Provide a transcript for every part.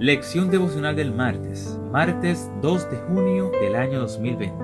Lección devocional del martes, martes 2 de junio del año 2020.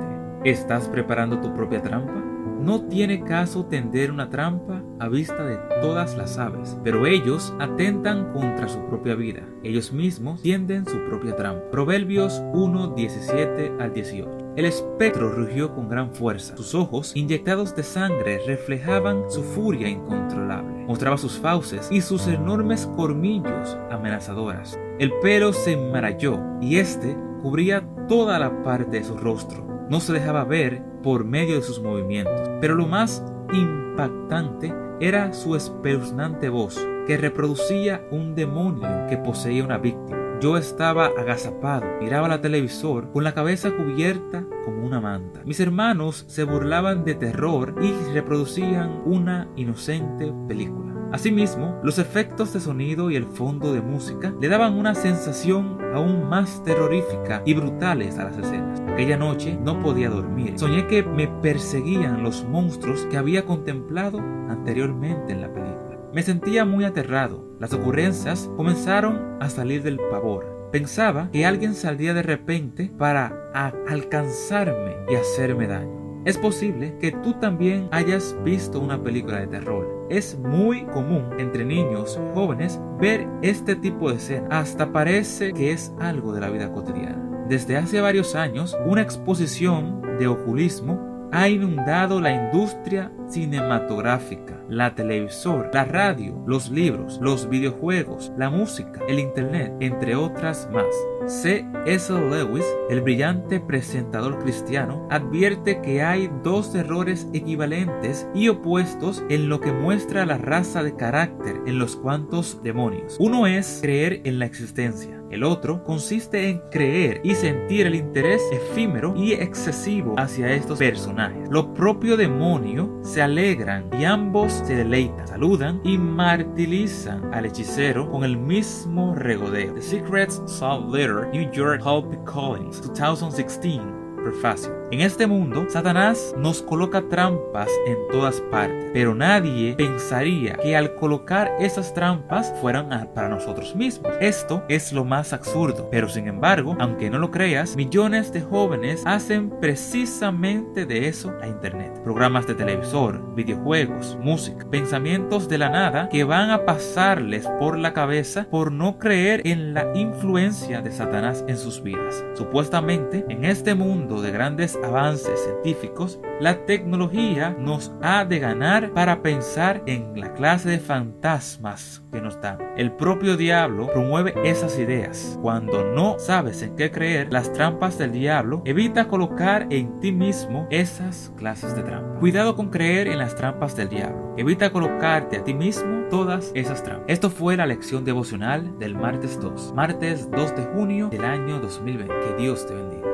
¿Estás preparando tu propia trampa? No tiene caso tender una trampa a vista de todas las aves, pero ellos atentan contra su propia vida. Ellos mismos tienden su propia trampa. Proverbios 1, 17 al 18. El espectro rugió con gran fuerza. Sus ojos, inyectados de sangre, reflejaban su furia incontrolable. Mostraba sus fauces y sus enormes cormillos amenazadoras. El pelo se enmaralló y este cubría toda la parte de su rostro. No se dejaba ver por medio de sus movimientos. Pero lo más impactante era su espeluznante voz, que reproducía un demonio que poseía una víctima. Yo estaba agazapado, miraba la televisor con la cabeza cubierta como una manta. Mis hermanos se burlaban de terror y reproducían una inocente película. Asimismo, los efectos de sonido y el fondo de música le daban una sensación aún más terrorífica y brutales a las escenas. Aquella noche no podía dormir. Soñé que me perseguían los monstruos que había contemplado anteriormente en la película. Me sentía muy aterrado. Las ocurrencias comenzaron a salir del pavor. Pensaba que alguien saldría de repente para alcanzarme y hacerme daño. Es posible que tú también hayas visto una película de terror. Es muy común entre niños jóvenes ver este tipo de escena. Hasta parece que es algo de la vida cotidiana. Desde hace varios años, una exposición de oculismo ha inundado la industria cinematográfica, la televisor, la radio, los libros, los videojuegos, la música, el internet, entre otras más. C. S. Lewis, el brillante presentador cristiano, advierte que hay dos errores equivalentes y opuestos en lo que muestra la raza de carácter en los cuantos demonios. Uno es creer en la existencia el otro consiste en creer y sentir el interés efímero y excesivo hacia estos personajes. Los propios demonios se alegran y ambos se deleitan, saludan y martirizan al hechicero con el mismo regodeo. The Secrets Salt Letter, New York Hope Collins, 2016. En este mundo, Satanás nos coloca trampas en todas partes, pero nadie pensaría que al colocar esas trampas fueran para nosotros mismos. Esto es lo más absurdo, pero sin embargo, aunque no lo creas, millones de jóvenes hacen precisamente de eso a Internet. Programas de televisor, videojuegos, música, pensamientos de la nada que van a pasarles por la cabeza por no creer en la influencia de Satanás en sus vidas. Supuestamente, en este mundo de grandes avances científicos, la tecnología nos ha de ganar para pensar en la clase de fantasmas que nos dan. El propio diablo promueve esas ideas. Cuando no sabes en qué creer, las trampas del diablo, evita colocar en ti mismo esas clases de trampas. Cuidado con creer en las trampas del diablo. Evita colocarte a ti mismo todas esas trampas. Esto fue la lección devocional del martes 2, martes 2 de junio del año 2020. Que Dios te bendiga.